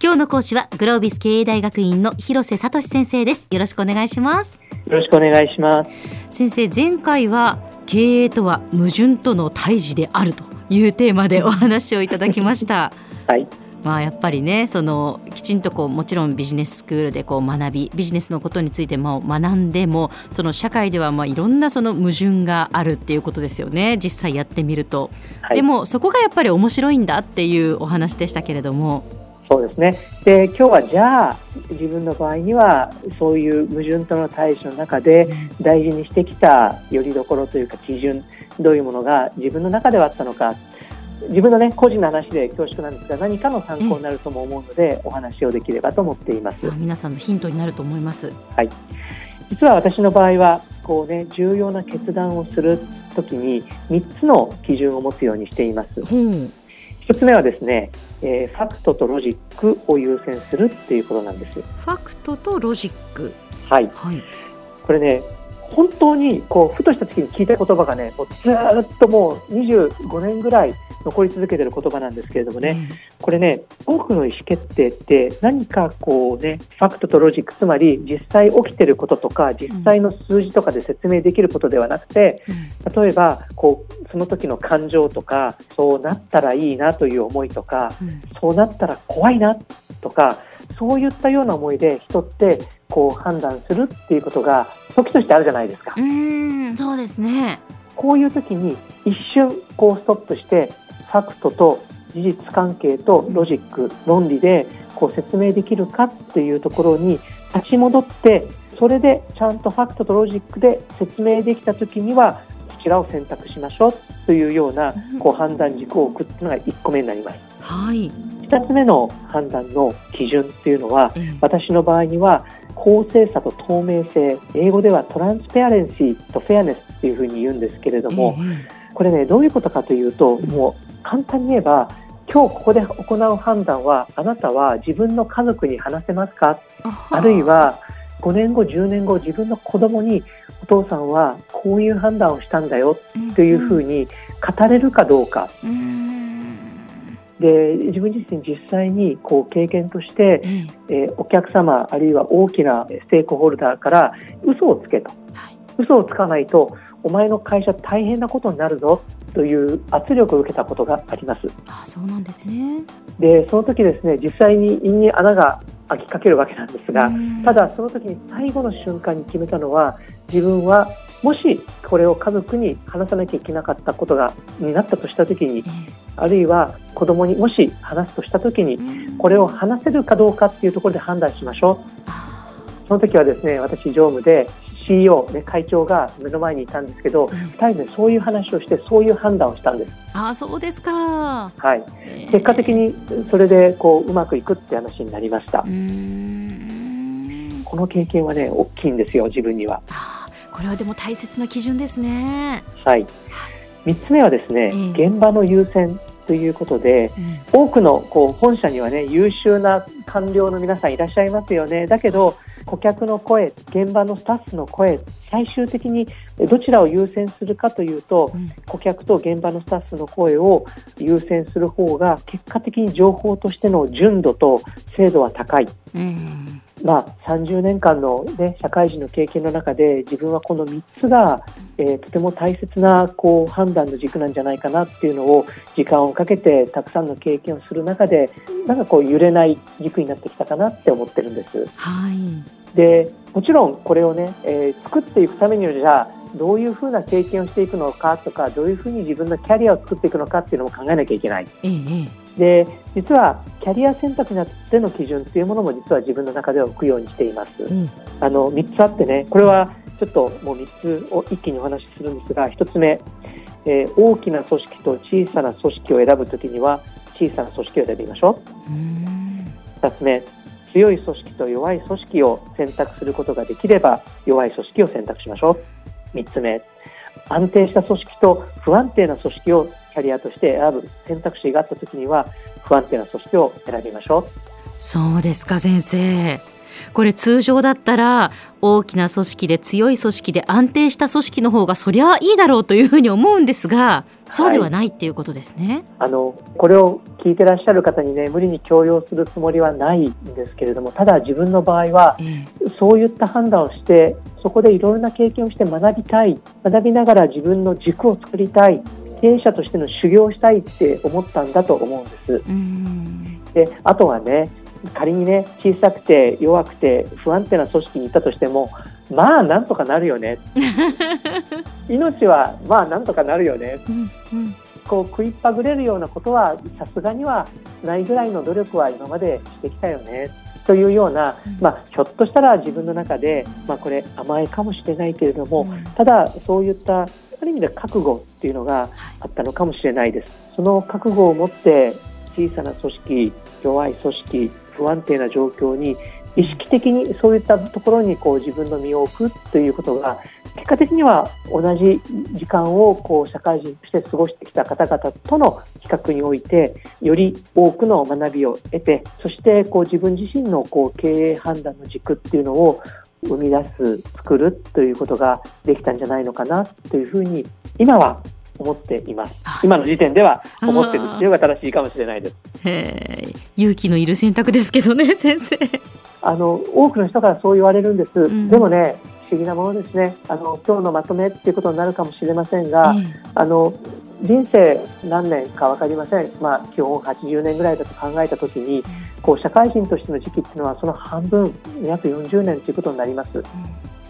今日の講師はグロービス経営大学院の広瀬聡先生です。よろしくお願いします。よろしくお願いします。先生前回は経営とは矛盾との対峙であるというテーマでお話をいただきました。はいまあ、やっぱりねそのきちんとこうもちろんビジネススクールでこう学びビジネスのことについても学んでもその社会ではまあいろんなその矛盾があるっていうことですよね。実際やってみると、はい、でもそこがやっぱり面白いんだっていうお話でしたけれども。そうですね。で今日はじゃあ自分の場合にはそういう矛盾との対処の中で大事にしてきたよりどころというか基準どういうものが自分の中ではあったのか自分のね個人の話で恐縮なんですが何かの参考になるとも思うので、お話をできればと思っています。皆さんのヒントになると思います。はい。実は私の場合はこうね重要な決断をするときに3つの基準を持つようにしています、う。ん、1つ目はですね、えー、ファクトとロジックを優先するっていうことなんです。ファクトとロジック。はい、はい、これね本当にこうふとした時に聞いた言葉がねもうずっともう25年ぐらい残り続けている言葉なんですけれどもね、うん、これね多くの意思決定って何かこうねファクトとロジックつまり実際起きてることとか実際の数字とかで説明できることではなくて、うん、例えばこうその時の感情とかそうなったらいいなという思いとか、うん、そうなったら怖いなとかそういったような思いで人ってこう判断するっていうことが時としてあるじゃないですか。うんそうですねこういう時に一瞬こうストップしてファクトと事実関係とロジック論理でこう説明できるかっていうところに立ち戻ってそれでちゃんとファクトとロジックで説明できた時にはこちらを選択しましょうというようなこう判断軸を置くというのが1個目になります。はい、2つ目の判断の基準っていうのは、私の場合には公正さと透明性英語ではトランスペアレンシーとフェアネスっていうふうに言うんですけれども、これねどういうことかというともう簡単に言えば今日ここで行う判断はあなたは自分の家族に話せますか？あるいは5年後10年後自分の子供にお父さんはこういう判断をしたんだよというふうに語れるかどうか。で自分自身実際にこう経験として、えー、お客様あるいは大きなステークホルダーから嘘をつけと、はい、嘘をつかないとお前の会社大変なことになるぞという圧力を受けたことがあります。あそうなんですね。でその時ですね実際に胃に穴が開きかけるわけなんですがただその時に最後の瞬間に決めたのは自分はもしこれを家族に話さなきゃいけなかったことがになったとした時に、あるいは子供にもし話すとした時にこれを話せるかどうかっていうところで判断しましょう。その時はですね私常務で CEO、ね、会長が目の前にいたんですけど、うん、2人でそういう話をしてそういう判断をしたんです。あそうですか、はい、結果的にそれでこううまくいくって話になりました。この経験はね大きいんですよ自分には。これはでも大切な基準ですね。はい。三つ目はですね、えー、現場の優先ということで、うん、多くのこう本社にはね優秀な官僚の皆さんいらっしゃいますよね。だけど顧客の声、現場のスタッフの声、最終的にどちらを優先するかというと、うん、顧客と現場のスタッフの声を優先する方が結果的に情報としての純度と精度は高い。うんまあ、30年間の、ね、社会人の経験の中で自分はこの3つが、えー、とても大切なこう判断の軸なんじゃないかなっていうのを時間をかけてたくさんの経験をする中でなんかこう揺れない軸になってきたかなって思ってるんです。はい、でもちろんこれをね、えー、作っていくためにはじゃあどういうふうな経験をしていくのかとかどういうふうに自分のキャリアを作っていくのかっていうのも考えなきゃいけない。ええで実はキャリア選択になっての基準っていうものも実は自分の中では置くようにしています。うん、あの3つあってねこれはちょっともう3つを一気にお話しするんですが1つ目、えー、大きな組織と小さな組織を選ぶときには小さな組織を選びましょう。う2つ目強い組織と弱い組織を選択することができれば弱い組織を選択しましょう。3つ目安定した組織と不安定な組織をキャリアとして選ぶ選択肢があったときには不安定な組織を選びましょう。そうですか先生。これ通常だったら大きな組織で強い組織で安定した組織の方がそりゃいいだろうというふうに思うんですがそうではないっていうことですね。はい、あのこれを聞いてらっしゃる方にね無理に強要するつもりはないんですけれどもただ自分の場合は、そういった判断をしてそこでいろいろな経験をして学びたい。学びながら自分の軸を作りたい経営者としての修行をしたいって思ったんだと思うんです。であとはね仮にね小さくて弱くて不安定な組織にいたとしてもまあなんとかなるよね。命はまあなんとかなるよね、うんうん、こう食いっぱぐれるようなことはさすがにはないぐらいの努力は今までしてきたよね。というような、まあ、ひょっとしたら自分の中で、まあ、これ甘えかもしれないけれども、ただそういったある意味で覚悟っていうのがあったのかもしれないです。その覚悟を持って小さな組織弱い組織不安定な状況に意識的にそういったところにこう自分の身を置くということが結果的には同じ時間をこう社会人として過ごしてきた方々との比較においてより多くの学びを得てそしてこう自分自身のこう経営判断の軸っていうのを生み出す作るということができたんじゃないのかなというふうに今は思っています。今の時点では思ってるっていうのが正しいかもしれないです。勇気のいる選択ですけどね 先生。あの多くの人からそう言われるんです、うん、でもね不思議なものですね。あの今日のまとめっていうことになるかもしれませんが、うん、あの人生何年か分かりません、まあ、基本80年ぐらいだと考えた時にこう社会人としての時期っていうのはその半分約40年ということになります。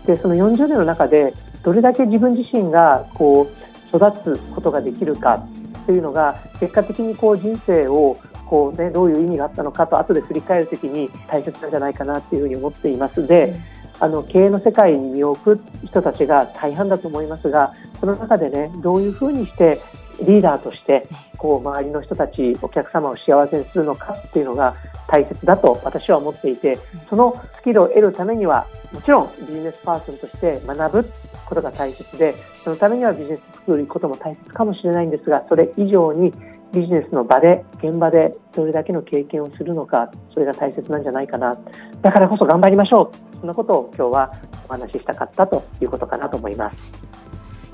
でその40年の中でどれだけ自分自身がこう育つことができるかというのが結果的にこう人生をこう、ね、どういう意味があったのかと後で振り返るときに大切なんじゃないかなというふうに思っています。で、あの経営の世界に身を置く人たちが大半だと思いますがその中でねどういうふうにしてリーダーとしてこう周りの人たちお客様を幸せにするのかっていうのが大切だと私は思っていてそのスキルを得るためにはもちろんビジネスパーソンとして学ぶことが大切でそのためにはビジネススクールに行くことも大切かもしれないんですがそれ以上にビジネスの場で現場でどれだけの経験をするのかそれが大切なんじゃないかな。だからこそ頑張りましょう。そんなことを今日はお話ししたかったということかなと思います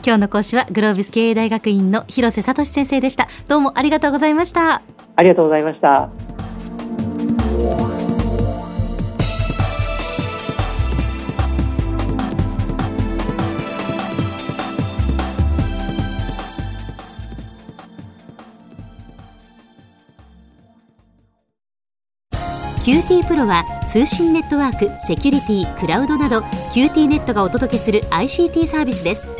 今日の講師はグロービス経営大学院の広瀬聡先生でした。どうもありがとうございました。ありがとうございました。 QT PRO は通信ネットワーク、セキュリティ、クラウドなど QT ネットがお届けする ICT サービスです